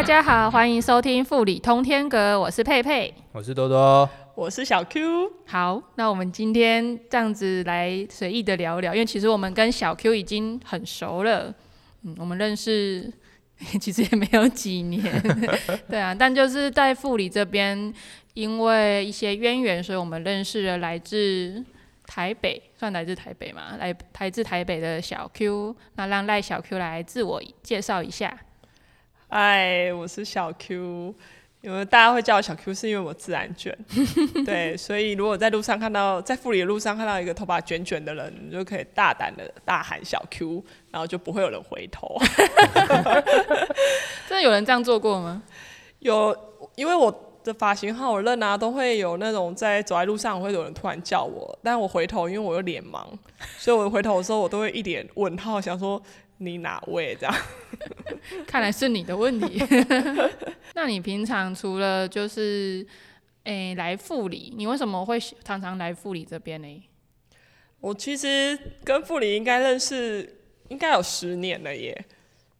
大家好，欢迎收听富里通天阁，我是佩佩，我是多多，我是小 Q。好，那我们今天这样子来随意的聊聊，因为其实我们跟小 Q 已经很熟了，嗯，我们认识 其实也没有几年，对啊，但就是在富里这边，因为一些渊源，所以我们认识了来自台北，算来自台北嘛，来来自台北的小 Q，那让赖小 Q 来自我介绍一下。嗨，我是小 Q，因为大家会叫我小 Q，是因为我自然卷，对，所以如果在路上看到，在富里的路上看到一个头发卷卷的人，你就可以大胆的大喊小 Q，然后就不会有人回头。真的有人这样做过吗？有，因为我的发型好我认啊，都会有那种在走在路上会有人突然叫我，但我回头，因为我有脸盲，所以我回头的时候我都会一脸问号，想说。你哪位这样？看来是你的问题。那你平常除了就是诶来富里，你为什么会常常来富里这边呢？我其实跟富里应该认识应该有十年了耶。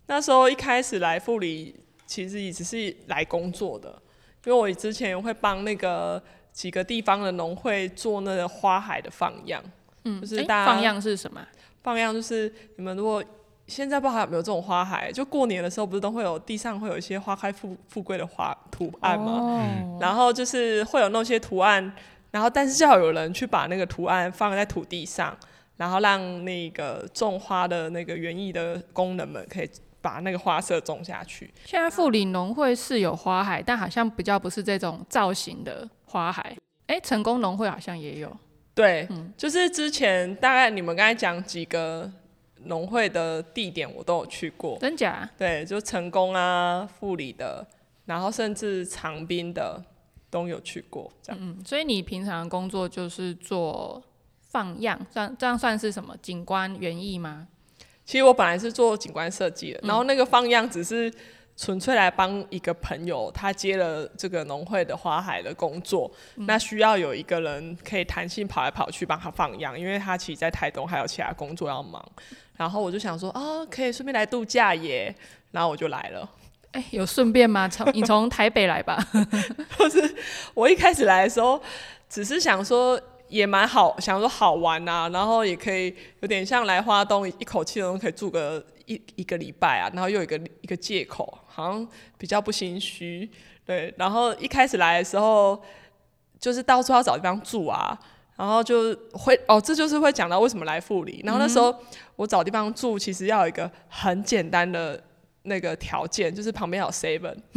那时候一开始来富里，其实也只是来工作的，因为我之前会帮那个几个地方的农会做那个花海的放样。嗯，就是放样是什么？放样就是你们如果。现在不知道有没有这种花海，就过年的时候不是都会有地上会有一些花开富富贵的花图案吗？然后就是会有那些图案，然后但是就要有人去把那个图案放在土地上，然后让那个种花的那个园艺的工人们可以把那个花色种下去。现在富里农会是有花海，但好像比较不是这种造型的花海。哎，成功农会好像也有。对，就是之前大概你们刚才讲几个。农会的地点我都有去过，真假？对，就成功啊、富里的，然后甚至长滨的都有去过。这样，嗯，所以你平常工作就是做放样，这样这样算是什么景观园艺吗？其实我本来是做景观设计的，然后那个放样只是。纯粹来帮一个朋友，他接了这个农会的花海的工作，那需要有一个人可以弹性跑来跑去帮他放样，因为他其实在台东还有其他工作要忙。然后我就想说，啊，可以顺便来度假耶，然后我就来了。哎，有顺便吗？从你从 台北来吧？不是，我一开始来的时候，只是想说。也蛮好，想说好玩啊，然后也可以有点像来花东，一口气都可以住个一一个礼拜啊，然后又有一个一个借口，好像比较不心虚，对。然后一开始来的时候，就是到处要找地方住啊，然后就会哦，这就是会讲到为什么来富里。然后那时候我找地方住，其实要有一个很简单的。那个条件就是旁边有 seven，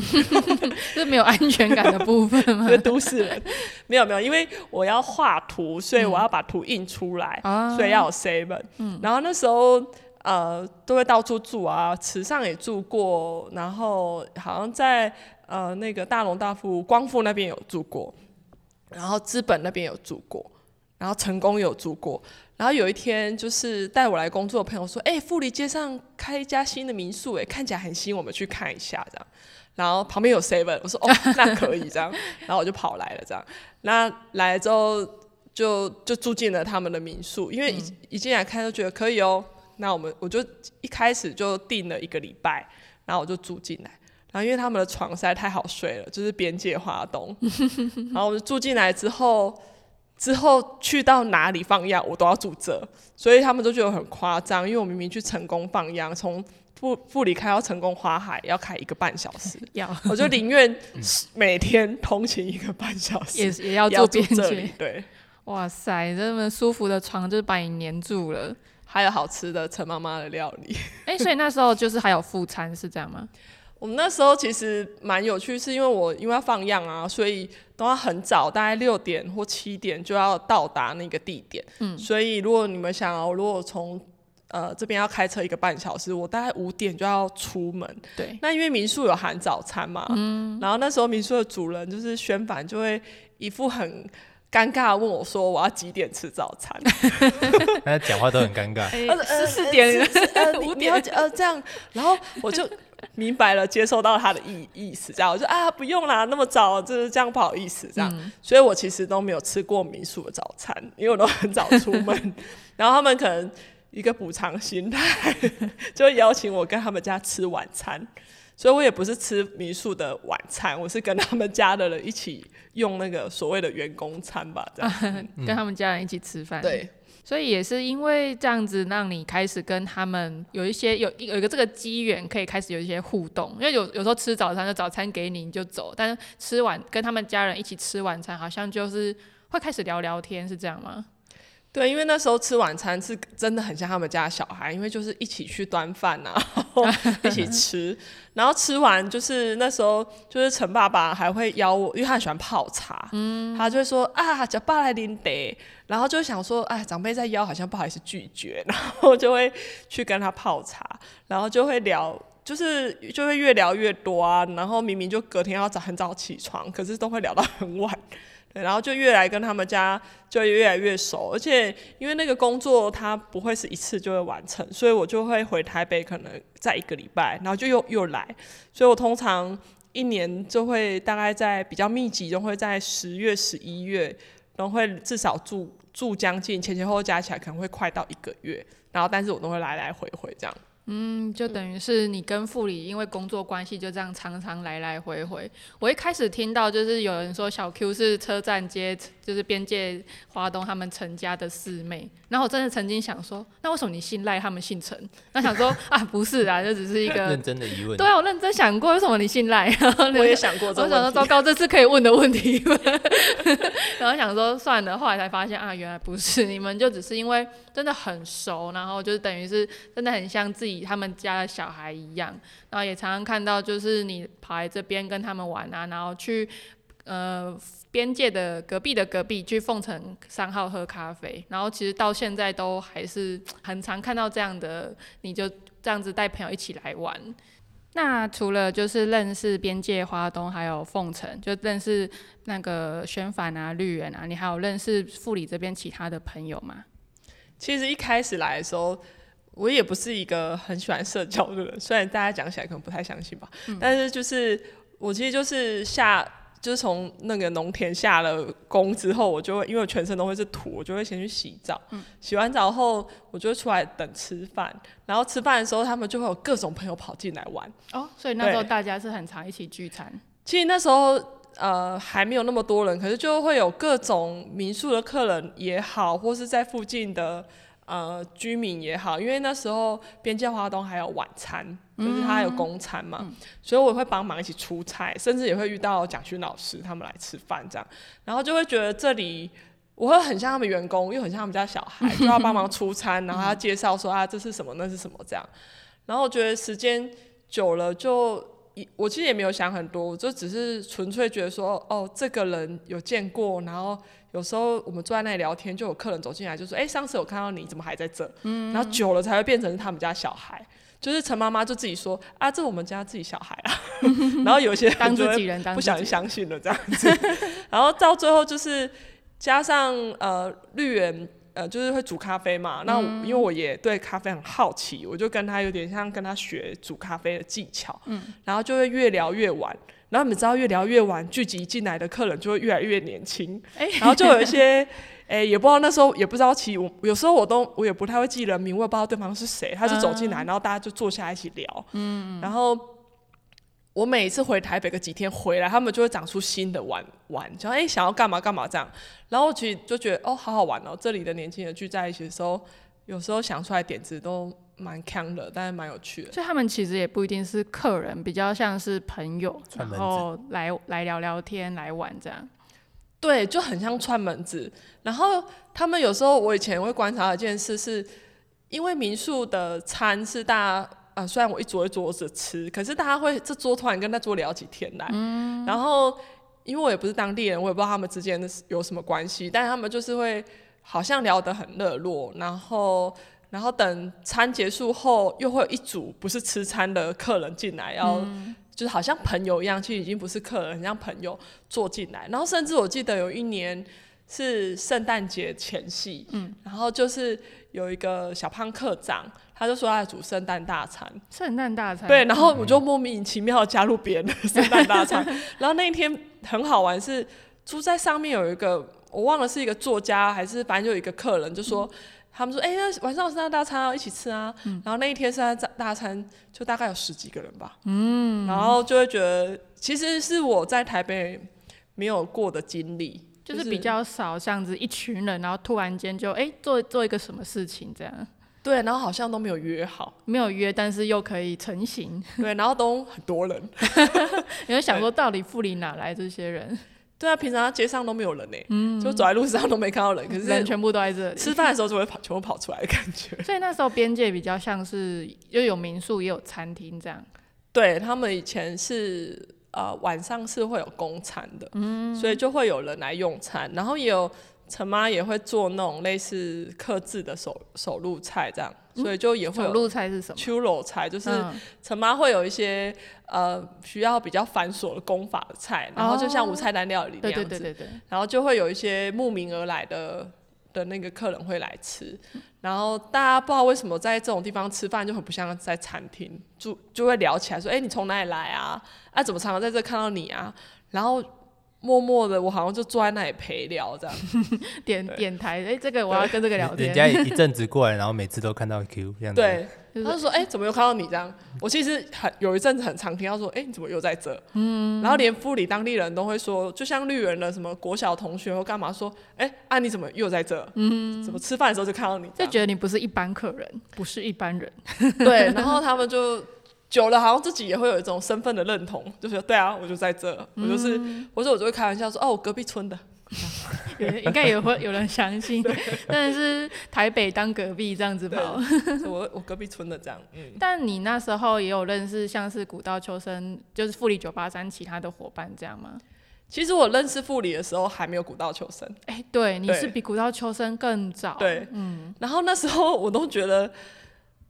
是没有安全感的部分吗？都市人没有没有，因为我要画图，所以我要把图印出来，所以要有 seven。然后那时候呃都会到处住啊，池上也住过，然后好像在呃那个大龙大富光复那边有住过，然后资本那边有住过，然后成功有住过。然后有一天，就是带我来工作的朋友说：“哎，富里街上开一家新的民宿，哎，看起来很新，我们去看一下。”这样，然后旁边有 seven，我说：“哦，那可以这样。”然后我就跑来了，这样。那来了之后，就就住进了他们的民宿，因为一一进来看就觉得可以哦。那我们我就一开始就订了一个礼拜，然后我就住进来。然后因为他们的床实在太好睡了，就是边界华东。然后我就住进来之后。之后去到哪里放羊，我都要住这，所以他们都觉得很夸张。因为我明明去成功放羊，从富富里开到成功花海要开一个半小时，要我就宁愿每天通勤一个半小时，也也要住边界。对，哇塞，这么舒服的床就是把你黏住了，还有好吃的陈妈妈的料理。哎，所以那时候就是还有副餐是这样吗？我们那时候其实蛮有趣，是因为我因为要放样啊，所以都要很早，大概六点或七点就要到达那个地点。嗯，所以如果你们想要，如果从呃这边要开车一个半小时，我大概五点就要出门。对，那因为民宿有含早餐嘛，嗯，然后那时候民宿的主人就是宣凡，就会一副很尴尬问我说：“我要几点吃早餐？” 大家讲话都很尴尬。十四点，五点呃这样，然后我就。明白了，接受到他的意意思，这样我就啊不用啦，那么早就是这样不好意思这样，所以我其实都没有吃过民宿的早餐，因为我都很早出门，然后他们可能一个补偿心态，就会邀请我跟他们家吃晚餐，所以我也不是吃民宿的晚餐，我是跟他们家的人一起用那个所谓的员工餐吧，这样。跟他们家人一起吃饭。对。所以也是因为这样子，让你开始跟他们有一些有有一个这个机缘，可以开始有一些互动。因为有有时候吃早餐，就早餐给你你就走，但是吃完跟他们家人一起吃晚餐，好像就是会开始聊聊天，是这样吗？对，因为那时候吃晚餐是真的很像他们家小孩，因为就是一起去端饭呐，一起吃，然后吃完就是那时候就是陈爸爸还会邀我，因为他很喜欢泡茶，嗯，他就会说啊，叫爸来领得，然后就想说，哎，长辈在邀，好像不好意思拒绝，然后就会去跟他泡茶，然后就会聊，就是就会越聊越多啊，然后明明就隔天要早很早起床，可是都会聊到很晚。然后就越来跟他们家就越来越熟，而且因为那个工作他不会是一次就会完成，所以我就会回台北，可能在一个礼拜，然后就又又来，所以我通常一年就会大概在比较密集，就会在十月、十一月，然后会至少住住将近前前后后加起来可能会快到一个月，然后但是我都会来来回回这样。嗯，就等于是你跟副理因为工作关系就这样常常来来回回。我一开始听到就是有人说小 Q 是车站街，就是边界华东他们陈家的四妹，然后我真的曾经想说，那为什么你姓赖，他们姓陈？那想说 啊，不是啊，这只是一个认真的疑问。对啊，我认真想过，为什么你姓赖？然后我也想过，我想说糟糕，这是可以问的问题吗？然后想说算了，后来才发现啊，原来不是，你们就只是因为真的很熟，然后就是等于是真的很像自己。他们家的小孩一样，然后也常常看到，就是你跑来这边跟他们玩啊，然后去呃边界的隔壁的隔壁去凤城三号喝咖啡，然后其实到现在都还是很常看到这样的，你就这样子带朋友一起来玩。那除了就是认识边界花东，还有凤城，就认识那个宣凡啊、绿园啊，你还有认识富里这边其他的朋友吗？其实一开始来的时候。我也不是一个很喜欢社交的人，虽然大家讲起来可能不太相信吧，但是就是我其实就是下，就是从那个农田下了工之后，我就会因为我全身都会是土，我就会先去洗澡，洗完澡后我就会出来等吃饭，然后吃饭的时候他们就会有各种朋友跑进来玩哦，所以那时候大家是很常一起聚餐。其实那时候呃还没有那么多人，可是就会有各种民宿的客人也好，或是在附近的。呃，居民也好，因为那时候边界花东还有晚餐，就是他有公餐嘛，所以我会帮忙一起出菜，甚至也会遇到蒋勋老师他们来吃饭这样，然后就会觉得这里我会很像他们员工，又很像他们家小孩，就要帮忙出餐，然后要介绍说啊这是什么那是什么这样，然后我觉得时间久了就。我其实也没有想很多，我就只是纯粹觉得说，哦，这个人有见过，然后有时候我们坐在那里聊天，就有客人走进来就说，哎，上次我看到你怎么还在这？嗯，然后久了才会变成他们家小孩，就是陈妈妈就自己说，啊，这我们家自己小孩啊，然后有些当自己人，不想相信了这样子，然后到最后就是加上呃绿园。呃，就是会煮咖啡嘛。那因为我也对咖啡很好奇，我就跟他有点像跟他学煮咖啡的技巧。嗯。然后就会越聊越晚，然后你们知道越聊越晚，聚集进来的客人就会越来越年轻。哎。然后就有一些，哎，也不知道那时候也不知道其我有时候我都我也不太会记人名，我也不知道对方是谁。他就走进来，然后大家就坐下一起聊。嗯。然后。我每一次回台北个几天回来，他们就会长出新的玩玩，就哎想要干嘛干嘛这样。然后其实就觉得哦好好玩哦，这里的年轻人聚在一起的时候，有时候想出来点子都蛮强的，但是蛮有趣的。所以他们其实也不一定是客人，比较像是朋友，然后来来聊聊天来玩这样。对，就很像串门子。然后他们有时候我以前会观察一件事，是因为民宿的餐是大家。啊，虽然我一桌一桌子吃，可是大家会这桌突然跟那桌聊起天来，然后因为我也不是当地人，我也不知道他们之间的有什么关系，但是他们就是会好像聊得很热络，然后然后等餐结束后，又会有一组不是吃餐的客人进来，要就是好像朋友一样，其实已经不是客人，很像朋友坐进来，然后甚至我记得有一年是圣诞节前夕，嗯，然后就是有一个小胖课长。他就说他煮圣诞大餐，圣诞大餐。对，然后我就莫名其妙加入别人的 圣诞大餐，然后那一天很好玩，是住在上面有一个我忘了是一个作家还是反正就有一个客人就说，他们说，哎、那晚上有圣诞大餐啊，一起吃啊。然后那一天圣诞大餐就大概有十几个人吧，嗯，然后就会觉得其实是我在台北没有过的经历，就是比较少这样子一群人，然后突然间就哎、做做一个什么事情这样，对，然后好像都没有约好，没有约，但是又可以成型。对，然后都很多人，你会想说，到底富里哪来这些人？对啊，平常街上都没有人呢、就走在路上都没看到人，可是人全部都在这里。吃饭的时候就会跑，全部跑出来的感觉。所以那时候边界比较像是，又有民宿也有餐厅这样。对他们以前是呃晚上是会有公餐的，嗯所以就会有人来用餐，然后也有陈妈也会做那种类似克制的手手路菜这样，所以就也会有手路菜是什么？秋楼菜，就是嗯陈妈会有一些呃需要比较繁琐的功法的菜，然后就像五菜单料理那样子，对对对对，然后就会有一些慕名而来的的那个客人会来吃，然后大家不知道为什么在这种地方吃饭就很不像在餐厅，就就会聊起来说，哎、你从哪里来啊？啊，怎么常常在这看到你啊？然后默默的，我好像就坐在那里陪聊这样。点点台，哎，这个我要跟这个聊天人。家一阵子过来，然后每次都看到 Q 这样子。，对，他就说，哎、怎么又看到你这样？我其实很有一阵子很常听到说，哎、你怎么又在这？嗯，然后连富里当地人都会说，就像绿园的什么国小同学或干嘛说，哎、啊你怎么又在这？嗯，怎么吃饭的时候就看到你？就觉得你不是一般客人，不是一般人。对，然后他们就久了，好像自己也会有一种身份的认同，就是对啊，我就在这，我就是，我说我就会开玩笑说，哦，我隔壁村的，有人应该也会有人相信，但是台北当隔壁这样子吧。我我隔壁村的这样，嗯，但你那时候也有认识像是古道秋生，就是富里九八三其他的伙伴这样吗？其实我认识富里的时候还没有古道求生，哎、对，你是比古道秋生更早。对，嗯，然后那时候我都觉得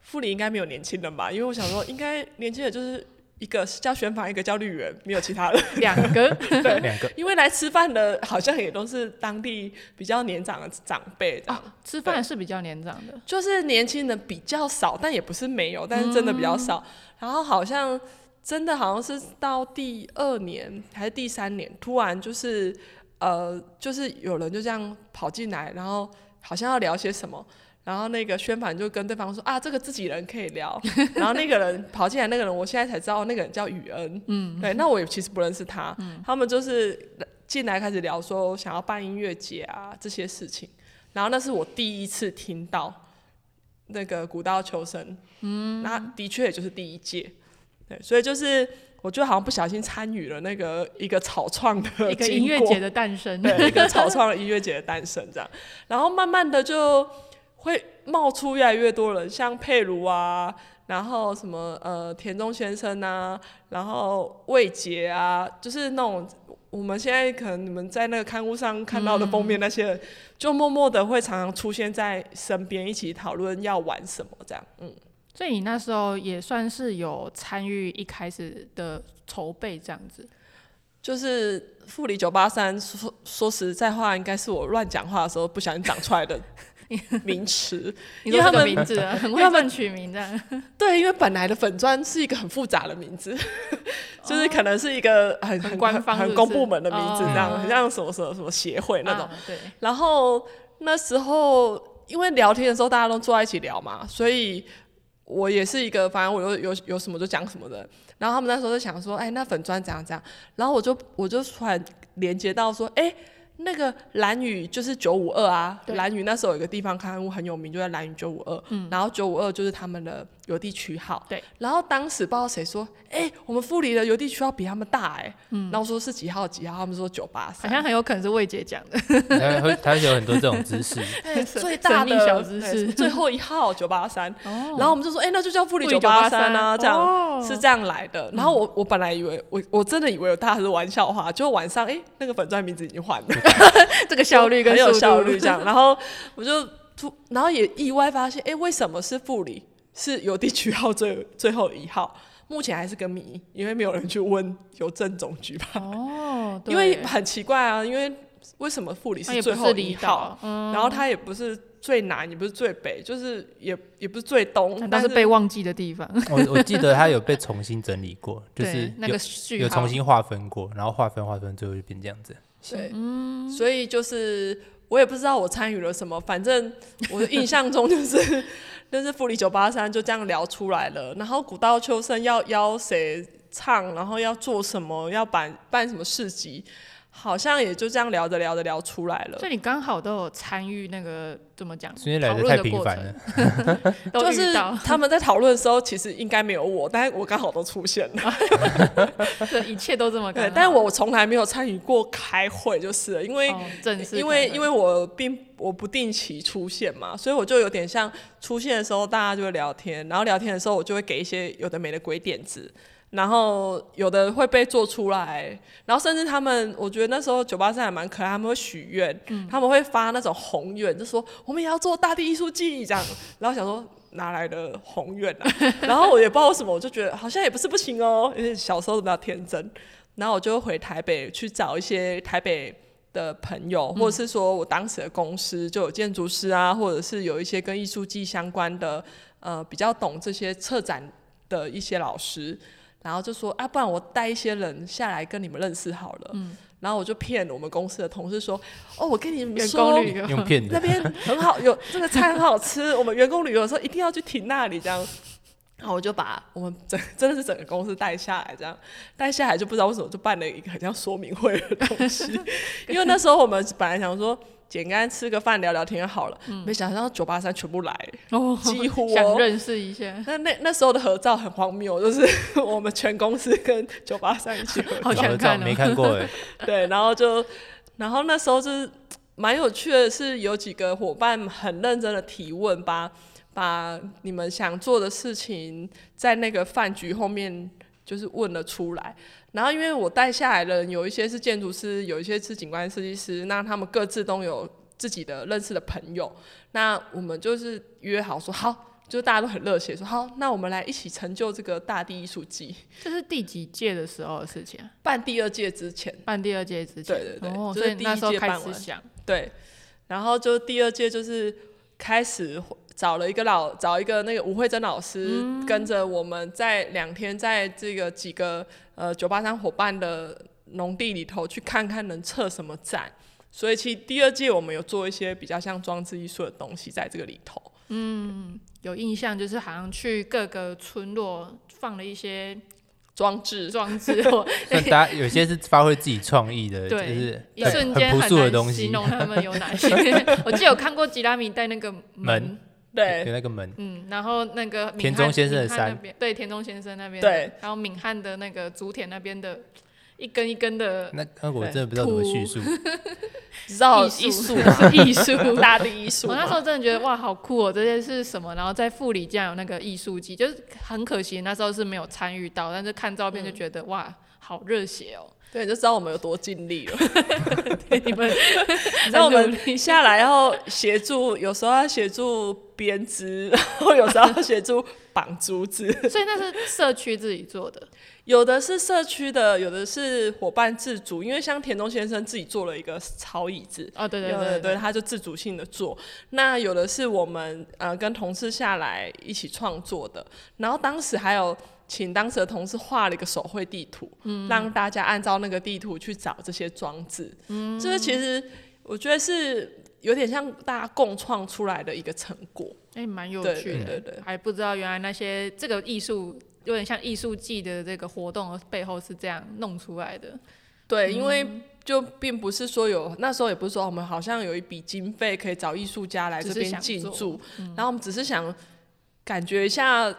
富里应该没有年轻人吧，因为我想说应该年轻人就是一个叫宣凡，一个叫绿园，没有其他的，两个 对两个因为来吃饭的好像也都是当地比较年长的长辈这样。吃饭是比较年长的。就是年轻人比较少，但也不是没有，但是真的比较少。然后好像真的好像是到第二年还是第三年，突然就是呃，就是有人就这样跑进来，然后好像要聊些什么。然后那个宣凡就跟对方说啊，这个自己人可以聊。然后那个人跑进来，那个人我现在才知道，那个人叫雨恩。嗯，对，那我也其实不认识他。他们就是进来开始聊说想要办音乐节啊这些事情。然后那是我第一次听到那个古道求生，嗯，那的确也就是第一届，对，所以就是我就好像不小心参与了那个一个草创的 一个音乐节的诞生，对，一个草创的音乐节的诞生这样，然后慢慢的就会冒出越来越多人，像佩如啊，然后什么呃田中先生啊，然后魏杰啊，就是那种我们现在可能你们在那个刊物上看到的封面那些人，就默默的会常常出现在身边，一起讨论要玩什么这样，嗯。所以你那时候也算是有参与一开始的筹备这样子。就是富里九八三，说说实在话，应该是我乱讲话的时候不小心长出来的 名词。因为他们名字啊很因为他们 会乱取名的。对，因为本来的粉砖是一个很复杂的名字，就是可能是一个很很很官方很公部门的名字，这样哦很像什么什么什么协会那种。啊对，然后那时候因为聊天的时候大家都坐在一起聊嘛，所以我也是一个，反正我有有有什么就讲什么的。然后他们那时候就想说，哎，那粉砖怎样怎样。然后我就我就突然连接到说，哎。那个蓝宇就是九五二啊，蓝宇那时候有一个地方刊物很有名，就在蓝宇九五二，然后九五二就是他们的邮递区号，对，然后当时不知道谁说，哎、我们富里的邮递区号比他们大、哎，嗯，然后我说是几号几号，他们说九八三。好，像很有可能是魏姐讲的。他会他有很多这种知识，最大的小知识。最后一号九八三，哦。然后我们就说，哎、那就叫富里九八三啊，983这样、哦是这样来的。然后我我本来以为我我真的以为大家是玩笑话，结果晚上哎、那个粉钻名字已经换了，这个效率跟很有效率这样。然后我就突，然后也意外发现，哎、为什么是富里是邮递区号最最后一号？目前还是个谜，因为没有人去问邮政总局吧。哦，对。因为很奇怪啊，因为为什么富里它也是最后一号，，嗯，然后它也不是最南，也不是最北，就是也也不是最东，但但是被忘记的地方，我我记得它有被重新整理过，就是那有个序有重新划分过，然后划分划分，最后就变这样子。对，嗯。所以就是我也不知道我参与了什么，反正我的印象中就是 就是富里九八三就这样聊出来了。然后古道秋声要邀谁唱，然后要做什么，要办办什么市集。好像也就这样聊着聊着聊出来了，所以你刚好都有参与那个怎么讲？因为来的太频繁了，就是他们在讨论的时候，其实应该没有我，但是我刚好都出现了，对，一切都这么对，但是我从来没有参与过开会，就是因为因为因为我并我不定期出现嘛，所以我就有点像出现的时候大家就会聊天，然后聊天的时候我就会给一些有的没的鬼点子。然后有的会被做出来，然后甚至他们，我觉得那时候九八三还蛮可爱，他们会许愿，他们会发那种宏愿，就说我们也要做大地艺术季这样。然后想说哪来的宏愿啊？然后我也不知道为什么，我就觉得好像也不是不行哦，因为小时候比较天真。然后我就回台北去找一些台北的朋友，或者是说我当时的公司就有建筑师啊，或者是有一些跟艺术季相关的，呃，比较懂这些策展的一些老师。然后就说啊，不然我带一些人下来跟你们认识好了。嗯。然后我就骗我们公司的同事说，哦，我跟你们说，用骗的，那边很好，有这个菜很好吃。我们员工旅游的时候一定要去停那里，这样。然后我就把我们整真的是整个公司带下来，这样带下来就不知道为什么就办了一个很像说明会的东西。因为那时候我们本来想说。简单吃个饭聊聊天就好了，没想到九八三全部来，几乎想认识一下。那那那时候的合照很荒谬，就是 我们全公司跟九八三一起合照，没看过哎。对，然后就，然后那时候就是蛮有趣的，是有几个伙伴很认真的提问，把把你们想做的事情在那个饭局后面就是问了出来。然后，因为我带下来的人有一些是建筑师，有一些是景观设计师，那他们各自都有自己的认识的朋友。那我们就是约好说好，就大家都很热血说好，那我们来一起成就这个大地艺术季。这是第几届的时候的事情？办第二届之前，办第二届之前，对对对，所以那时候开始想，对，然后就第二届就是开始。找了一个老，找一个那个吴慧珍老师，跟着我们在两天，在这个几个呃九八三伙伴的农地里头去看看能测什么展。所以其实第二届我们有做一些比较像装置艺术的东西在这个里头。嗯，有印象就是好像去各个村落放了一些装置，装置。那 大家有些是发挥自己创意的，就是一瞬间很难形容他们有哪些。我记得有看过吉拉米带那个门。对，有那个门，嗯，然后那个田中先生的山，对，田中先生那边，对，然后闽汉的那个竹田那边的一根一根的，那那我真的不知道怎么叙述，知道 艺术。艺术。大地艺术，我那时候真的觉得哇，好酷哦，这些是什么？然后在富里竟然有那个艺术季，就是很可惜那时候是没有参与到，但是看照片就觉得哇，好热血哦。对，就知道我们有多尽力了。对，你们，你知道我们下来然后协助，有时候要协助编织，然后有时候要协助绑竹子。所以那是社区自己做的，有的是社区的，有的是伙伴自主。因为像田中先生自己做了一个草椅子，哦，对对对对，他就自主性的做。那有的是我们呃跟同事下来一起创作的，然后当时还有。请当时的同事画了一个手绘地图，让大家按照那个地图去找这些装置。嗯，这个其实我觉得是有点像大家共创出来的一个成果。哎，蛮有趣的，对对，还不知道原来那些这个艺术有点像艺术季的这个活动背后是这样弄出来的。对，因为就并不是说有那时候也不是说我们好像有一笔经费可以找艺术家来这边进驻，然后我们只是想感觉一下。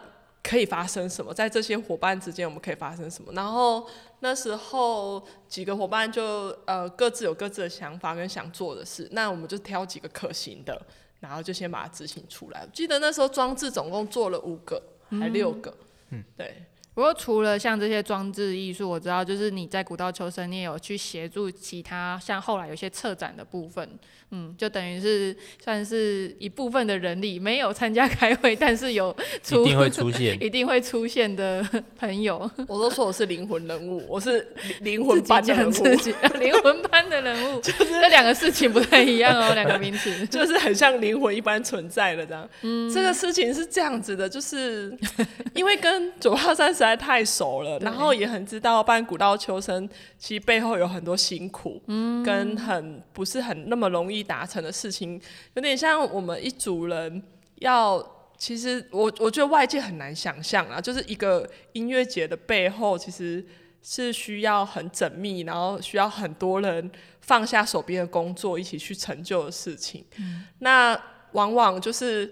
可以发生什么？在这些伙伴之间，我们可以发生什么？然后那时候几个伙伴就呃各自有各自的想法跟想做的事，那我们就挑几个可行的，然后就先把它执行出来。记得那时候装置总共做了五个还六个，嗯，对。不过除了像这些装置艺术，我知道就是你在古道求生，你也有去协助其他像后来有些策展的部分。嗯，就等于是算是一部分的人力没有参加开会，但是有出一定会出现，一定会出现的 朋友。我都说我是灵魂人物，我是灵魂般的人物，灵魂般的人物，就是这两个事情不太一样哦，两个名词，就是很像灵魂一般存在的这样。嗯，这个事情是这样子的，就是因为跟九号三实在太熟了，然后也很知道办古道求生其实背后有很多辛苦，嗯，跟很不是很那么容易达成的事情，有点像我们一组人要。其实我我觉得外界很难想象啊，就是一个音乐节的背后，其实是需要很缜密，然后需要很多人放下手边的工作，一起去成就的事情。那往往就是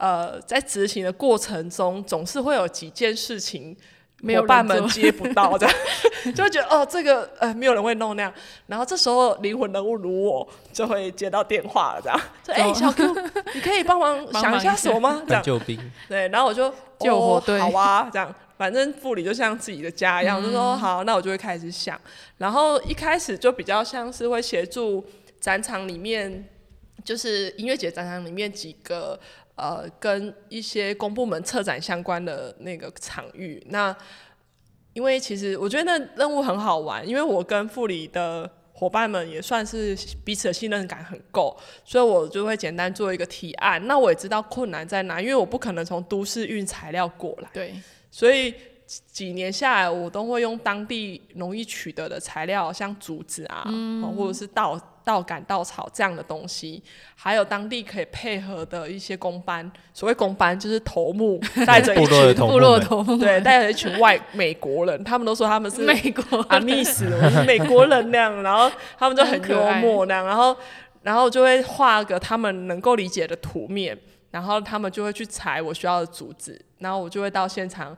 呃，在执行的过程中，总是会有几件事情。伙伴们接不到这样，就会觉得哦，这个呃，没有人会弄那样。然后这时候灵魂人物如我就会接到电话了，这样。哎，小 Q，你可以帮忙 想一下什么吗？这样。救兵。对，然后我就救火队，好啊，这样。反正副理就像自己的家一样，就说好，那我就会开始想。然后一开始就比较像是会协助展场里面，就是音乐节展场里面几个。呃，跟一些公部门策展相关的那个场域，那因为其实我觉得那任务很好玩，因为我跟副理的伙伴们也算是彼此的信任感很够，所以我就会简单做一个提案。那我也知道困难在哪，因为我不可能从都市运材料过来，对，所以几年下来，我都会用当地容易取得的材料，像竹子啊，或者是稻。稻杆、稻草这样的东西，还有当地可以配合的一些工班。所谓工班，就是头目 带着一群部落头目，对，带着一群外美国人，他们都说他们是美国阿密斯，我是美国人那样。然后他们就很幽默那样，然后然后就会画个他们能够理解的图面，然后他们就会去采我需要的竹子，然后我就会到现场。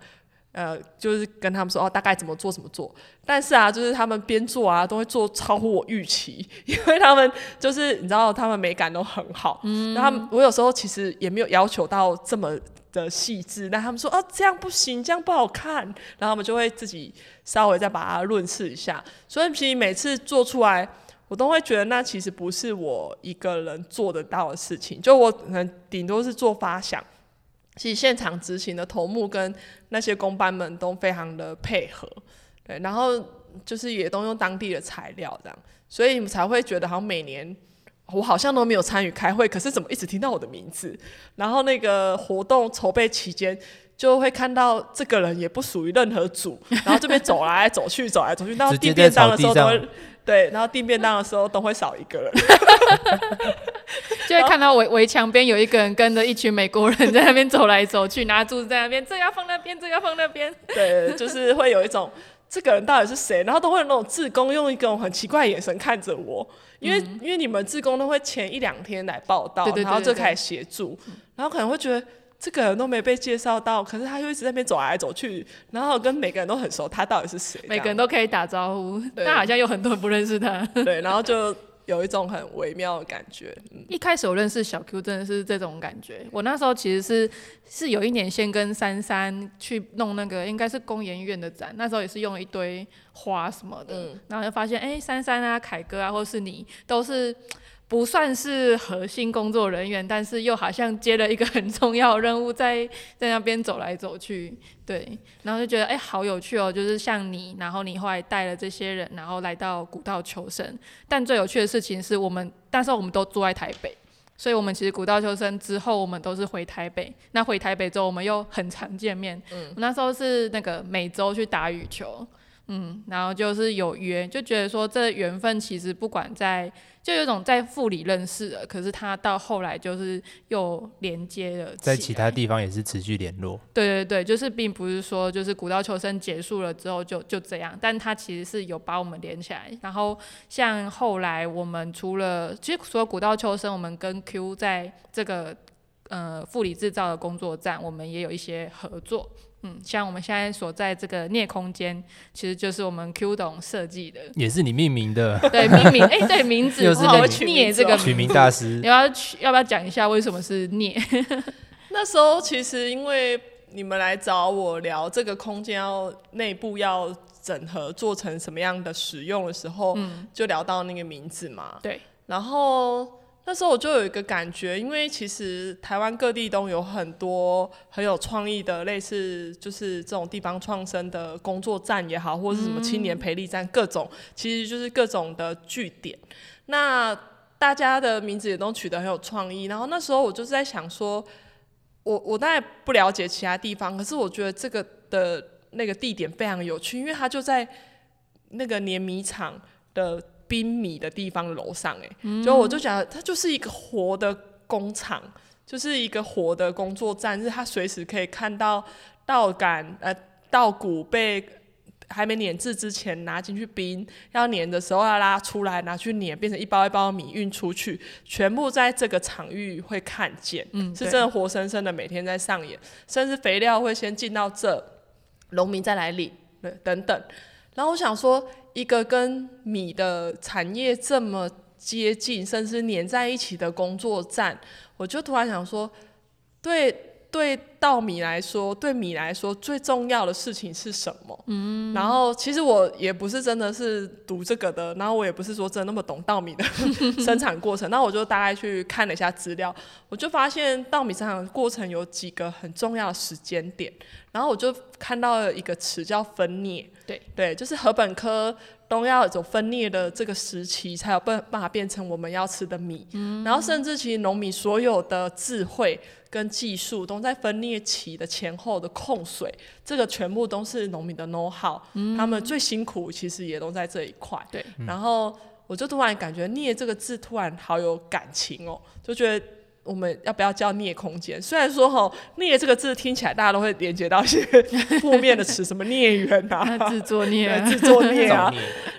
呃，就是跟他们说哦，大概怎么做怎么做。但是啊，就是他们边做啊，都会做超乎我预期，因为他们就是你知道，他们美感都很好。嗯。然后我有时候其实也没有要求到这么的细致，但他们说哦，这样不行，这样不好看，然后他们就会自己稍微再把它润饰一下。所以其实每次做出来，我都会觉得那其实不是我一个人做得到的事情，就我可能顶多是做发想。其实现场执行的头目跟那些工班们都非常的配合，对，然后就是也都用当地的材料这样，所以你们才会觉得好像每年我好像都没有参与开会，可是怎么一直听到我的名字？然后那个活动筹备期间就会看到这个人也不属于任何组，然后这边走来走去走来走去，到地便当的时候都会对，然后订便当的时候都会少一个人。就会看到围围墙边有一个人跟着一群美国人在那边走来走去，拿柱子在那边，这要放那边，这要放那边。对，就是会有一种这个人到底是谁，然后都会有那种志工用一种很奇怪的眼神看着我，因为因为你们志工都会前一两天来报道，然后就开始协助，然后可能会觉得这个人都没被介绍到，可是他就一直在那边走来走去，然后跟每个人都很熟，他到底是谁？每个人都可以打招呼，但好像有很多人不认识他。对，然后就。有一种很微妙的感觉。一开始我认识小 Q 真的是这种感觉。我那时候其实是是有一年先跟珊珊去弄那个应该是工研院的展，那时候也是用一堆花什么的，然后就发现哎，珊珊啊、凯哥啊，或是你都是。不算是核心工作人员，但是又好像接了一个很重要任务，在在那边走来走去，对，然后就觉得哎，好有趣哦，就是像你，然后你后来带了这些人，然后来到古道求生。但最有趣的事情是我们，但是我们都住在台北，所以我们其实古道求生之后，我们都是回台北。那回台北之后，我们又很常见面。嗯，我那时候是那个每周去打羽球，嗯，然后就是有约，就觉得说这缘分其实不管在。就有种在副里认识的，可是他到后来就是又连接了，在其他地方也是持续联络。对对对，就是并不是说就是古道求生结束了之后就就这样，但他其实是有把我们连起来。然后像后来我们除了其实除了古道求生，我们跟 Q 在这个呃副里制造的工作站，我们也有一些合作。嗯，像我们现在所在这个镍空间，其实就是我们 Q 董设计的，也是你命名的。对，命名，哎，对，名字 又是镍这个取名大师。你要取，要不要讲一下为什么是镍？那时候其实因为你们来找我聊这个空间要内部要整合做成什么样的使用的时候，嗯，就聊到那个名字嘛。对，然后。那时候我就有一个感觉，因为其实台湾各地都有很多很有创意的，类似就是这种地方创生的工作站也好，或者是什么青年培力站，各种其实就是各种的据点。那大家的名字也都取得很有创意。然后那时候我就是在想说，我我当然不了解其他地方，可是我觉得这个的那个地点非常有趣，因为它就在那个碾米厂的冰米的地方楼上，哎，就我就觉得它就是一个活的工厂，就是一个活的工作站，就是它随时可以看到稻杆呃稻谷被。还没碾制之前拿进去冰，要碾的时候要拉出来拿去碾，变成一包一包米运出去，全部在这个场域会看见，嗯，是真的活生生的每天在上演，甚至肥料会先进到这，农民再来领，等等。然后我想说，一个跟米的产业这么接近，甚至连在一起的工作站，我就突然想说，对。对稻米来说，对米来说最重要的事情是什么？嗯，然后其实我也不是真的是读这个的，然后我也不是说真的那么懂稻米的 生产过程，那我就大概去看了一下资料，我就发现稻米生产过程有几个很重要的时间点，然后我就看到了一个词叫分裂，对对，就是禾本科都要走分裂的这个时期，才有办办法变成我们要吃的米，嗯，然后甚至其实农民所有的智慧。跟技术都在分裂期的前后的控水，这个全部都是农民的 know how，他们最辛苦其实也都在这一块。对，然后我就突然感觉“镍”这个字突然好有感情哦，就觉得我们要不要叫镍空间？虽然说哈“镍”这个字听起来大家都会连接到一些负面的词，什么孽缘啊，自作孽，自作孽啊，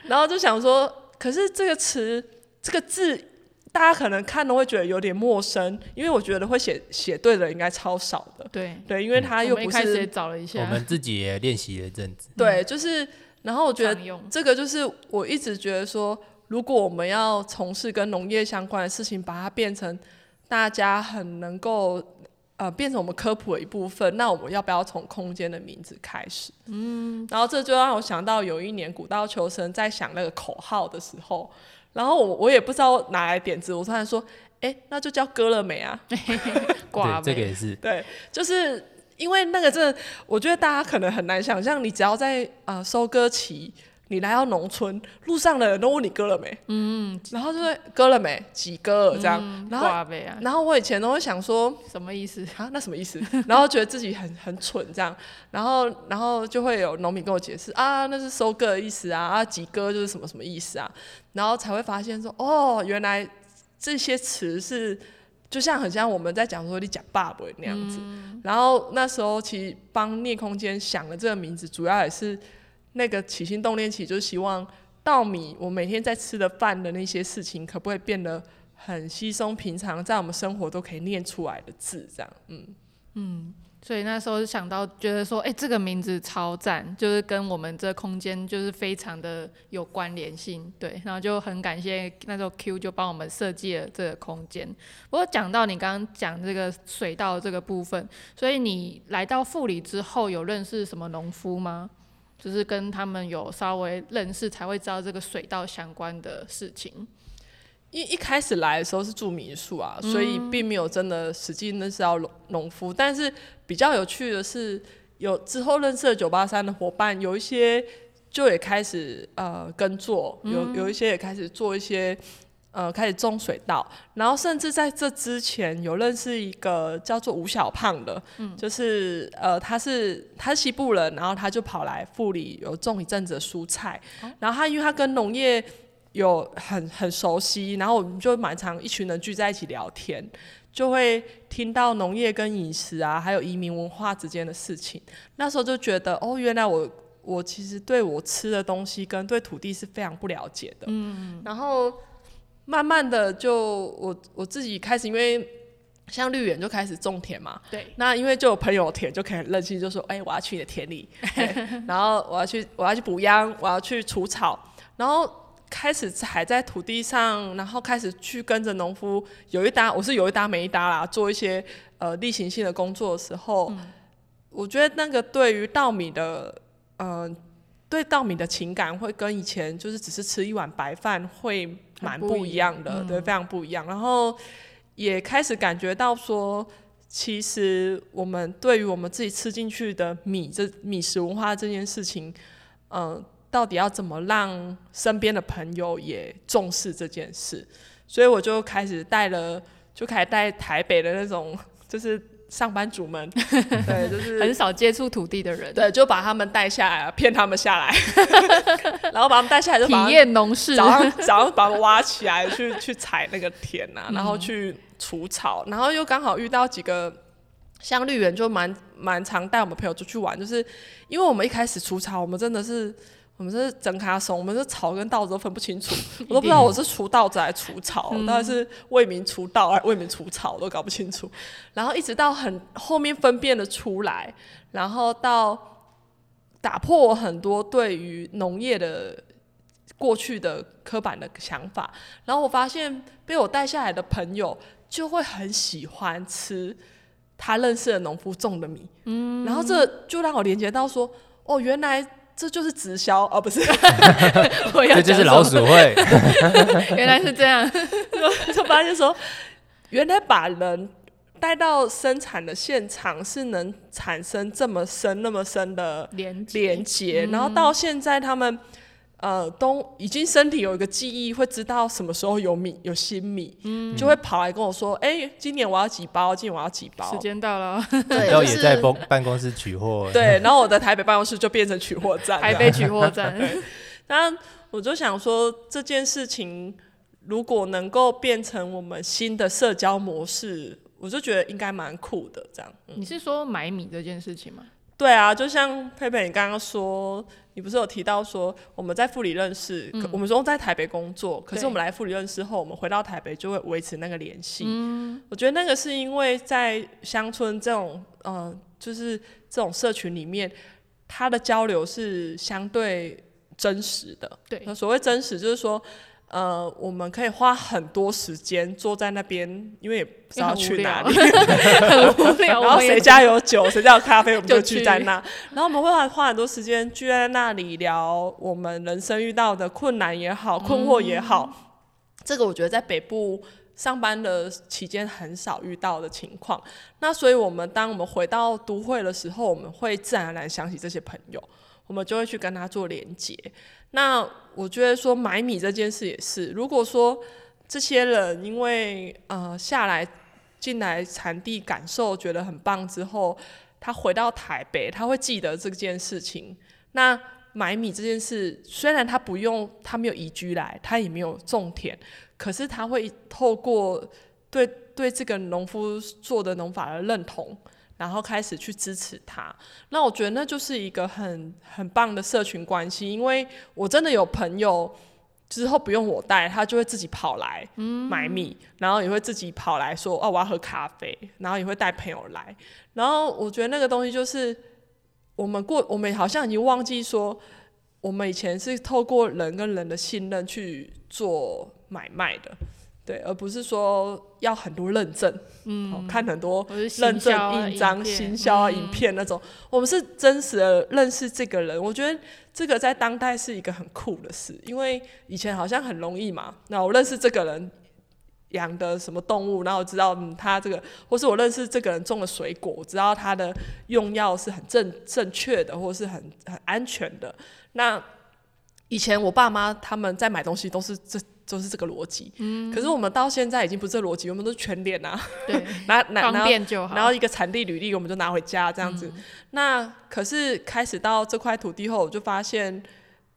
然后就想说，可是这个词，这个字。大家可能看都会觉得有点陌生，因为我觉得会写写对的应该超少的。对对，因为他又不是找了一下，我们自己也练习了一阵子。对，就是，然后我觉得这个就是我一直觉得说，如果我们要从事跟农业相关的事情，把它变成大家很能够呃变成我们科普的一部分，那我们要不要从空间的名字开始？嗯，然后这就让我想到有一年古道求生在想那个口号的时候。然后我我也不知道哪来点子，我突然说，哎，那就叫割了没啊？挂这个也是。对，就是因为那个真的，我觉得大家可能很难想象，你只要在啊收割期。你来到农村，路上的人都问你割了没？嗯，然后就会割了没？几割这样？然后，然后我以前都会想说，什么意思啊？那什么意思？然后觉得自己很很蠢这样，然后，然后就会有农民跟我解释啊，那是收割的意思啊，啊，几割就是什么什么意思啊？然后才会发现说，哦，原来这些词是就像很像我们在讲说你讲爸爸那样子。然后那时候其实帮聂空间想的这个名字，主要也是。那个起心动念起，就是希望稻米，我每天在吃的饭的那些事情，可不可以变得很稀松平常，在我们生活都可以念出来的字，这样，嗯嗯，所以那时候就想到，觉得说，哎，这个名字超赞，就是跟我们这空间就是非常的有关联性，对，然后就很感谢那时候 Q 就帮我们设计了这个空间。不过讲到你刚刚讲这个水稻这个部分，所以你来到富里之后，有认识什么农夫吗？就是跟他们有稍微认识，才会知道这个水稻相关的事情。一一开始来的时候是住民宿啊，所以并没有真的实际认识到农农夫。但是比较有趣的是，有之后认识了九八三的伙伴，有一些就也开始呃耕作，有有一些也开始做一些。呃，开始种水稻，然后甚至在这之前有认识一个叫做吴小胖的，嗯，就是呃，他是他是西部人，然后他就跑来富里有种一阵子的蔬菜，然后他因为他跟农业有很很熟悉，然后我们就蛮常一群人聚在一起聊天，就会听到农业跟饮食啊，还有移民文化之间的事情，那时候就觉得哦，原来我我其实对我吃的东西跟对土地是非常不了解的，嗯，然后。慢慢的，就我我自己开始，因为像绿园就开始种田嘛。对。那因为就有朋友田，就可以很任性，就说：“哎，我要去你的田里，然后我要去我要去补秧，我要去除草。”然后开始踩在土地上，然后开始去跟着农夫有一搭，我是有一搭没一搭啦，做一些呃例行性的工作的时候，我觉得那个对于稻米的嗯。对稻米的情感会跟以前就是只是吃一碗白饭会蛮不一样的，对，非常不一样。然后也开始感觉到说，其实我们对于我们自己吃进去的米这米食文化这件事情，嗯，到底要怎么让身边的朋友也重视这件事？所以我就开始带了，就开始带台北的那种，就是。上班族们，对，就是很少接触土地的人，对，就把他们带下来，骗他们下来，然后把他们带下来，就体验农事，早上早上把他们挖起来，去去踩那个田啊，然后去除草，然后又刚好遇到几个像绿园，就蛮蛮常带我们朋友出去玩，就是因为我们一开始除草，我们真的是。我们是整卡松，我们是草跟稻子都分不清楚，我都不知道我是除稻子还是除草，到底是为民除稻还是为民除草，我都搞不清楚。然后一直到很后面分辨的出来，然后到打破我很多对于农业的过去的刻板的想法。然后我发现被我带下来的朋友就会很喜欢吃他认识的农夫种的米，嗯，然后这就让我连接到说，哦，原来。这就是直销哦，不是，这就是老鼠会，原来是这样，就发现说，原来把人带到生产的现场是能产生这么深、那么深的连连接，然后到现在他们。呃，都已经身体有一个记忆，会知道什么时候有米有新米，嗯，就会跑来跟我说：“哎，今年我要几包？今年我要几包？”时间到了，对，然后也在办 办公室取货。对，然后我的台北办公室就变成取货站，台北取货站。那我就想说，这件事情如果能够变成我们新的社交模式，我就觉得应该蛮酷的。这样，你是说买米这件事情吗？对啊，就像佩佩你刚刚说，你不是有提到说我们在富里认识，我们说在台北工作，可是我们来富里认识后，我们回到台北就会维持那个联系。嗯，我觉得那个是因为在乡村这种，呃，就是这种社群里面，它的交流是相对真实的。对，所谓真实就是说。呃，我们可以花很多时间坐在那边，因为也不知道去哪里，很无聊。然后谁家有酒，谁家有咖啡，我们就聚在那。然后我们会花很多时间聚在那里聊我们人生遇到的困难也好，困惑也好。这个我觉得在北部上班的期间很少遇到的情况。那所以我们当我们回到都会的时候，我们会自然而然想起这些朋友，我们就会去跟他做连接。那我觉得说买米这件事也是，如果说这些人因为呃下来进来产地感受觉得很棒之后，他回到台北，他会记得这件事情。那买米这件事，虽然他不用，他没有移居来，他也没有种田，可是他会透过对对这个农夫做的农法的认同。然后开始去支持他，那我觉得那就是一个很很棒的社群关系，因为我真的有朋友之后不用我带，他就会自己跑来买米，然后也会自己跑来说哦我要喝咖啡，然后也会带朋友来，然后我觉得那个东西就是我们过我们好像已经忘记说，我们以前是透过人跟人的信任去做买卖的。对，而不是说要很多认证，嗯，看很多认证印章、行销啊、影片那种。我们是真实的认识这个人，我觉得这个在当代是一个很酷的事，因为以前好像很容易嘛。那我认识这个人养的什么动物，然后知道他这个，或是我认识这个人种的水果，我知道他的用药是很正正确的，或是很很安全的。那以前我爸妈他们在买东西都是这。就是这个逻辑，可是我们到现在已经不是这逻辑，我们都是全脸啊，对，拿拿方便就好，然后一个产地履历我们就拿回家这样子。那可是开始到这块土地后，我就发现，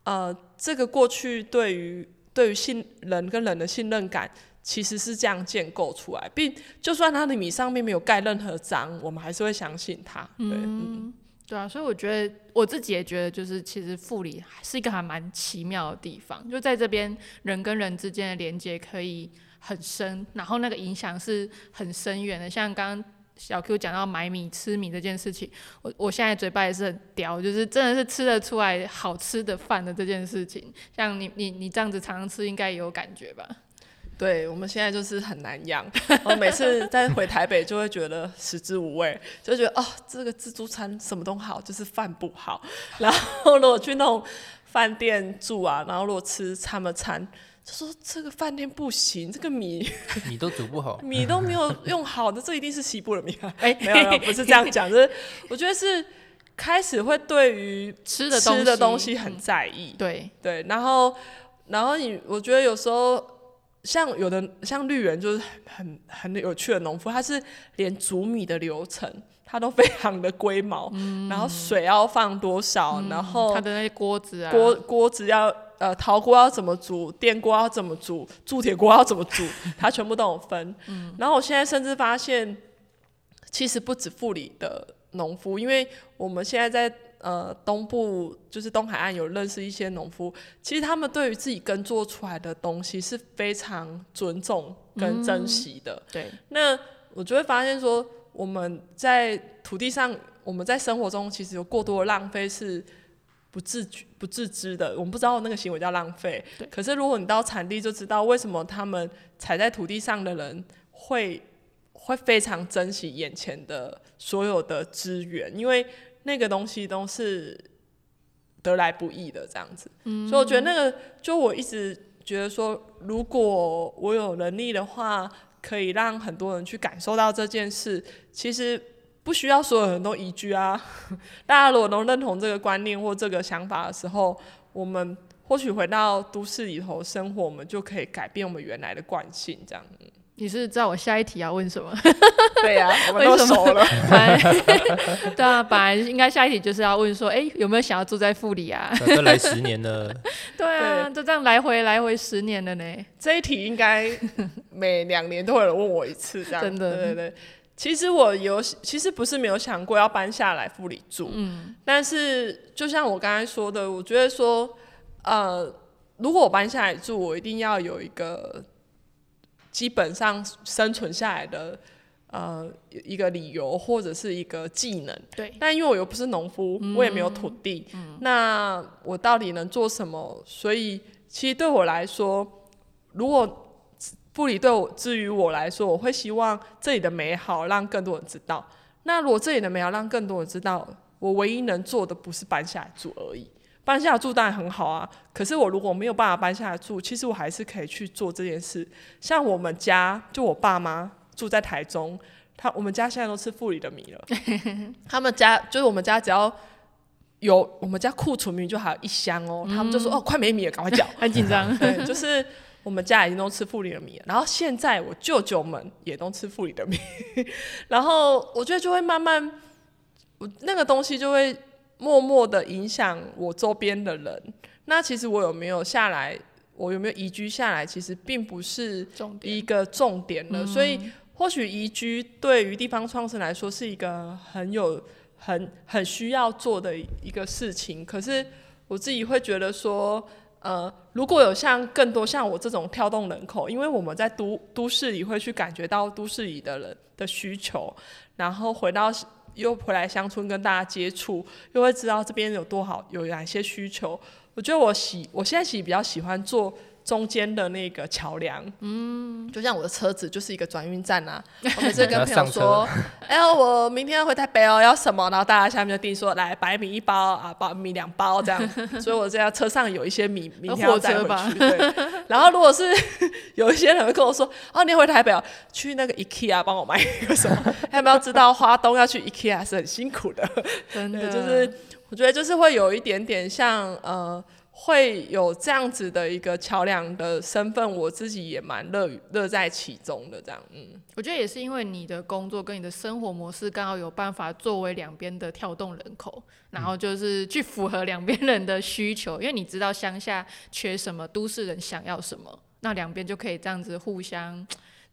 呃，这个过去对于对于信人跟人的信任感，其实是这样建构出来，并就算他的米上面没有盖任何章，我们还是会相信他。对，嗯。对啊，所以我觉得我自己也觉得，就是其实富里是一个还蛮奇妙的地方，就在这边人跟人之间的连接可以很深，然后那个影响是很深远的。像刚刚小 Q 讲到买米吃米这件事情，我我现在嘴巴也是很叼，就是真的是吃得出来好吃的饭的这件事情。像你你你这样子常常吃，应该也有感觉吧？对，我们现在就是很难养。我 每次在回台北，就会觉得食之无味，就觉得哦，这个自助餐什么都好，就是饭不好。然后如果去那种饭店住啊，然后如果吃他们餐，就说这个饭店不行，这个米 米都煮不好，米都没有用好的，这一定是西部的米。哎，没有没有，不是这样讲，就是我觉得是开始会对于吃的吃的东西很在意。对对，然后然后你，我觉得有时候。像有的像绿园就是很很有趣的农夫，他是连煮米的流程他都非常的龟毛，然后水要放多少，然后他的那些锅子啊，锅锅子要呃陶锅要怎么煮，电锅要怎么煮，铸铁锅要怎么煮，他全部都有分。然后我现在甚至发现，其实不止富里的农夫，因为我们现在在。呃，东部就是东海岸有认识一些农夫，其实他们对于自己耕作出来的东西是非常尊重跟珍惜的。对，那我就会发现说，我们在土地上，我们在生活中其实有过多的浪费是不自觉、不自知的。我们不知道那个行为叫浪费。可是如果你到产地，就知道为什么他们踩在土地上的人会会非常珍惜眼前的所有的资源，因为。那个东西都是得来不易的这样子，所以我觉得那个，就我一直觉得说，如果我有能力的话，可以让很多人去感受到这件事。其实不需要所有人都移居啊，大家如果能认同这个观念或这个想法的时候，我们或许回到都市里头生活，我们就可以改变我们原来的惯性，这样。你是知道我下一题要问什么？对呀，我们都熟了。对啊，本来应该下一题就是要问说，哎，有没有想要住在富里啊？都来十年了。对啊，就这样来回来回十年了呢。这一题应该每两年都会有人问我一次，这样。真的，对对。其实我有，其实不是没有想过要搬下来富里住。嗯。但是就像我刚才说的，我觉得说，呃，如果我搬下来住，我一定要有一个。基本上生存下来的呃一个理由或者是一个技能，对。但因为我又不是农夫，我也没有土地，那我到底能做什么？所以其实对我来说，如果布里对我至于我来说，我会希望这里的美好让更多人知道。那如果这里的美好让更多人知道，我唯一能做的不是搬下来住而已。搬下来住当然很好啊，可是我如果没有办法搬下来住，其实我还是可以去做这件事。像我们家，就我爸妈住在台中，他我们家现在都吃富里的米了。他们家就是我们家，只要有我们家库存米就还有一箱哦，他们就说哦快没米了，赶快叫，很紧张。对，就是我们家已经都吃富里的米了，然后现在我舅舅们也都吃富里的米，然后我觉得就会慢慢，我那个东西就会。默默的影响我周边的人，那其实我有没有下来，我有没有移居下来，其实并不是一个重点了。所以或许移居对于地方创生来说是一个很有、很很需要做的一个事情。可是我自己会觉得说，呃，如果有像更多像我这种跳动人口，因为我们在都都市里会去感觉到都市里的人的需求，然后回到。又回来乡村跟大家接触，又会知道这边有多好，有哪些需求。我觉得我喜，我现在喜比较喜欢做。中间的那个桥梁，嗯，就像我的车子就是一个转运站啊。我每次跟朋友说，哎，我明天要回台北哦，要什么？然后大家下面就定说，来白米一包啊，包米两包这样。所以我这样车上有一些米，明天要载回去。对。然后如果是 有一些人会跟我说，哦，你回台北哦，去那个 IKEA 帮我买一个什么？他们要知道花东要去 IKEA 是很辛苦的？真的，就是我觉得就是会有一点点像呃。会有这样子的一个桥梁的身份，我自己也蛮乐乐在其中的。这样，嗯，我觉得也是因为你的工作跟你的生活模式刚好有办法作为两边的跳动人口，然后就是去符合两边人的需求。因为你知道乡下缺什么，都市人想要什么，那两边就可以这样子互相。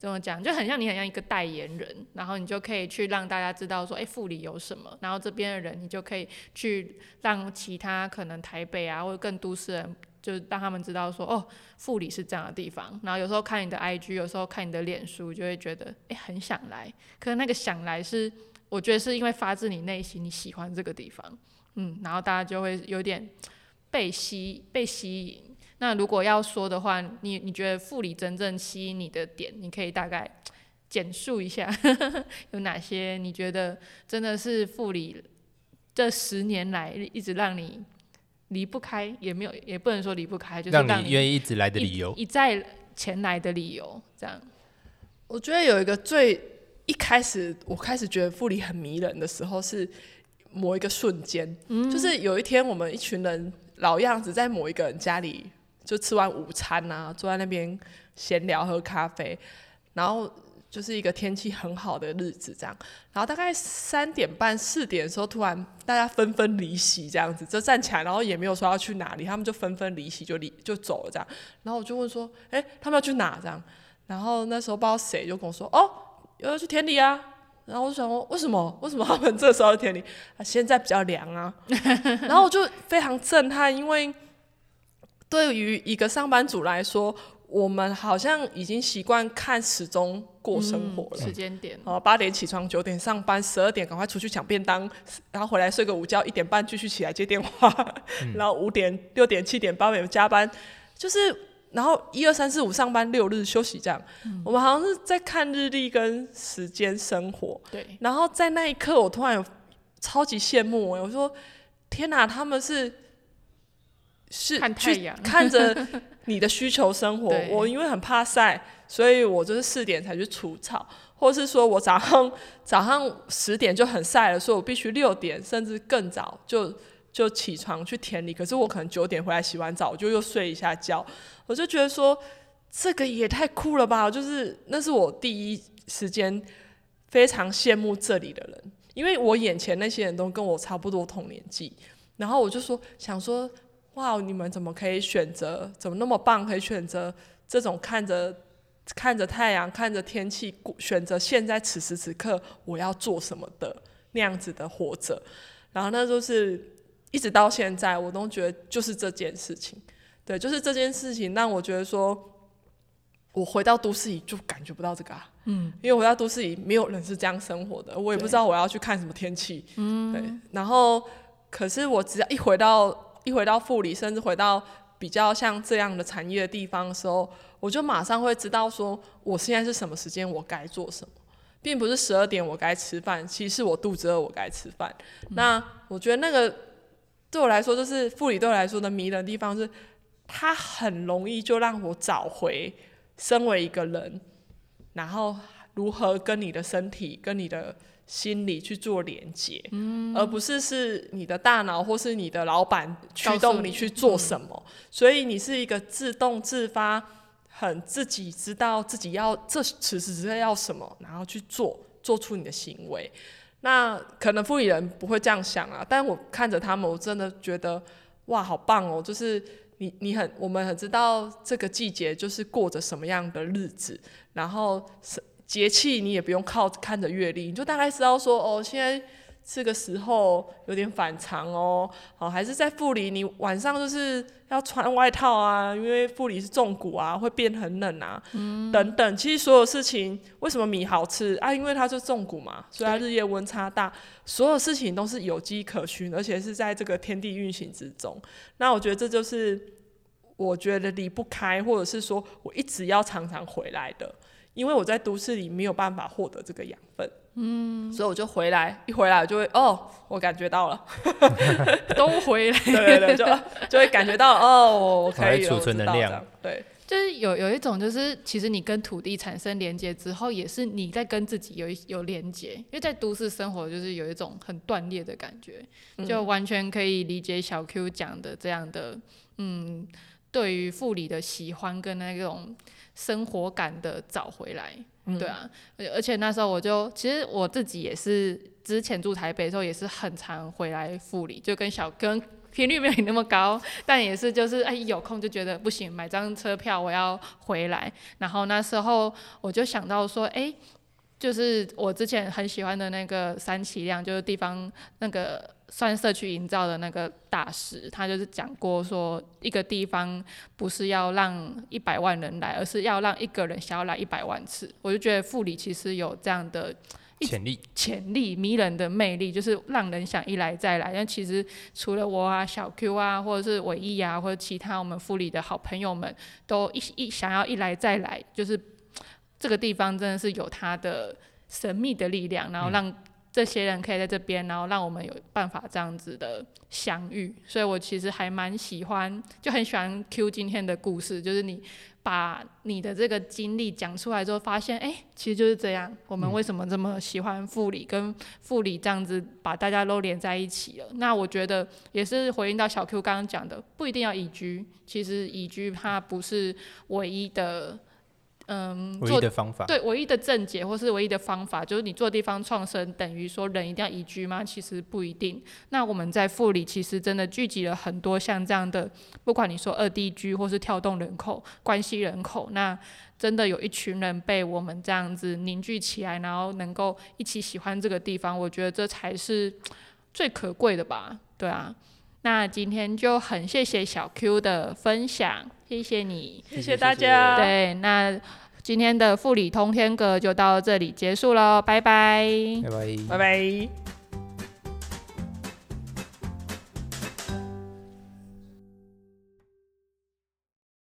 怎么讲，就很像你很像一个代言人，然后你就可以去让大家知道说，哎，富里有什么，然后这边的人你就可以去让其他可能台北啊或者更都市人，就是让他们知道说，哦，富里是这样的地方。然后有时候看你的 IG，有时候看你的脸书，就会觉得，哎，很想来。可是那个想来是，我觉得是因为发自你内心你喜欢这个地方，嗯，然后大家就会有点被吸被吸引。那如果要说的话，你你觉得富里真正吸引你的点，你可以大概简述一下 有哪些？你觉得真的是富里这十年来一直让你离不开，也没有也不能说离不开，就是让你愿意一直来的理由，一再前来的理由。这样，我觉得有一个最一开始我开始觉得富里很迷人的时候，是某一个瞬间，嗯就是有一天我们一群人老样子在某一个人家里。就吃完午餐啊，坐在那边闲聊喝咖啡，然后就是一个天气很好的日子这样。然后大概三点半四点的时候，突然大家纷纷离席这样子，就站起来，然后也没有说要去哪里，他们就纷纷离席就离就走了这样。然后我就问说，哎，他们要去哪这样？然后那时候不知道谁就跟我说，哦，要去田里啊。然后我就想说，为什么？为什么他们这时候田里？啊，现在比较凉啊。然后我就非常震撼，因为对于一个上班族来说，我们好像已经习惯看时钟过生活了，时间点。哦，八点起床，九点上班，十二点赶快出去抢便当，然后回来睡个午觉，一点半继续起来接电话，然后五点、六点、七点、八点加班，就是。然后一二三四五上班，六日休息这样。我们好像是在看日历跟时间生活。对。然后在那一刻，我突然有超级羡慕我！我说天哪，他们是是看太阳，看着你的需求生活。我因为很怕晒，所以我就是四点才去除草，或是说我早上早上十点就很晒了，所以我必须六点甚至更早就。就起床去田里，可是我可能九点回来洗完澡，我就又睡一下觉。我就觉得说，这个也太酷了吧！就是那是我第一时间非常羡慕这里的人，因为我眼前那些人都跟我差不多同年纪。然后我就说，想说，哇，你们怎么可以选择？怎么那么棒？可以选择这种看着看着太阳、看着天气，选择现在此时此刻我要做什么的那样子的活着。然后那就是。一直到现在，我都觉得就是这件事情，对，就是这件事情让我觉得说，我回到都市里就感觉不到这个，嗯，因为回到都市里没有人是这样生活的，我也不知道我要去看什么天气，嗯，对，然后可是我只要一回到一回到护理，甚至回到比较像这样的产业的地方的时候，我就马上会知道说，我现在是什么时间，我该做什么，并不是十二点我该吃饭，其实是我肚子饿我该吃饭，那我觉得那个。对我来说，就是护理对我来说的迷人地方是，它很容易就让我找回身为一个人，然后如何跟你的身体、跟你的心理去做连接，而不是是你的大脑或是你的老板驱动你去做什么。所以你是一个自动自发、很自己知道自己要这此时此刻要什么，然后去做，做出你的行为。那可能富里人不会这样想啊，但我看着他们，我真的觉得哇，好棒哦！就是你，你很，我们很知道这个季节就是过着什么样的日子，然后节气你也不用靠看着月历，你就大概知道说哦，现在。这个时候有点反常哦，好，还是在富里，你晚上就是要穿外套啊，因为富里是重谷啊，会变很冷啊，等等。其实所有事情，为什么米好吃啊？因为它是重谷嘛，所以它日夜温差大，所有事情都是有迹可循，而且是在这个天地运行之中。那我觉得这就是我觉得离不开，或者是说我一直要常常回来的，因为我在都市里没有办法获得这个养分。嗯，所以我就回来，一回来我就会哦，我感觉到了，都回来，对对对，就就会感觉到哦，我可以储存能量，对，就是有有一种就是其实你跟土地产生连接之后，也是你在跟自己有有连接，因为在都市生活就是有一种很断裂的感觉，就完全可以理解小 Q 讲的这样的，嗯，对于富里的喜欢跟那种生活感的找回来。对啊，而而且那时候我就其实我自己也是之前住台北的时候也是很常回来富里，就跟小跟频率没有你那么高，但也是就是哎有空就觉得不行，买张车票我要回来。然后那时候我就想到说，哎，就是我之前很喜欢的那个三崎亮，就是地方那个。算社区营造的那个大师，他就是讲过说，一个地方不是要让一百万人来，而是要让一个人想要来一百万次。我就觉得富里其实有这样的潜力，潜力迷人的魅力，就是让人想一来再来。但其实除了我啊、小 Q 啊，或者是伟毅啊，或者其他我们富里的好朋友们，都一一想要一来再来，就是这个地方真的是有它的神秘的力量，然后让。这些人可以在这边，然后让我们有办法这样子的相遇，所以我其实还蛮喜欢，就很喜欢 Q 今天的故事，就是你把你的这个经历讲出来之后，发现哎，其实就是这样。我们为什么这么喜欢护理，跟护理这样子把大家都连在一起了？那我觉得也是回应到小 Q 刚刚讲的，不一定要移居，其实移居它不是唯一的。嗯，唯一的方法对唯一的症结或是唯一的方法，就是你做地方创生，等于说人一定要移居吗？其实不一定。那我们在富里其实真的聚集了很多像这样的，不管你说二地居或是跳动人口、关系人口，那真的有一群人被我们这样子凝聚起来，然后能够一起喜欢这个地方，我觉得这才是最可贵的吧？对啊。那今天就很谢谢小 Q 的分享，谢谢你，谢谢大家。对，那今天的富里通天阁就到这里结束喽，拜拜，拜拜，拜拜。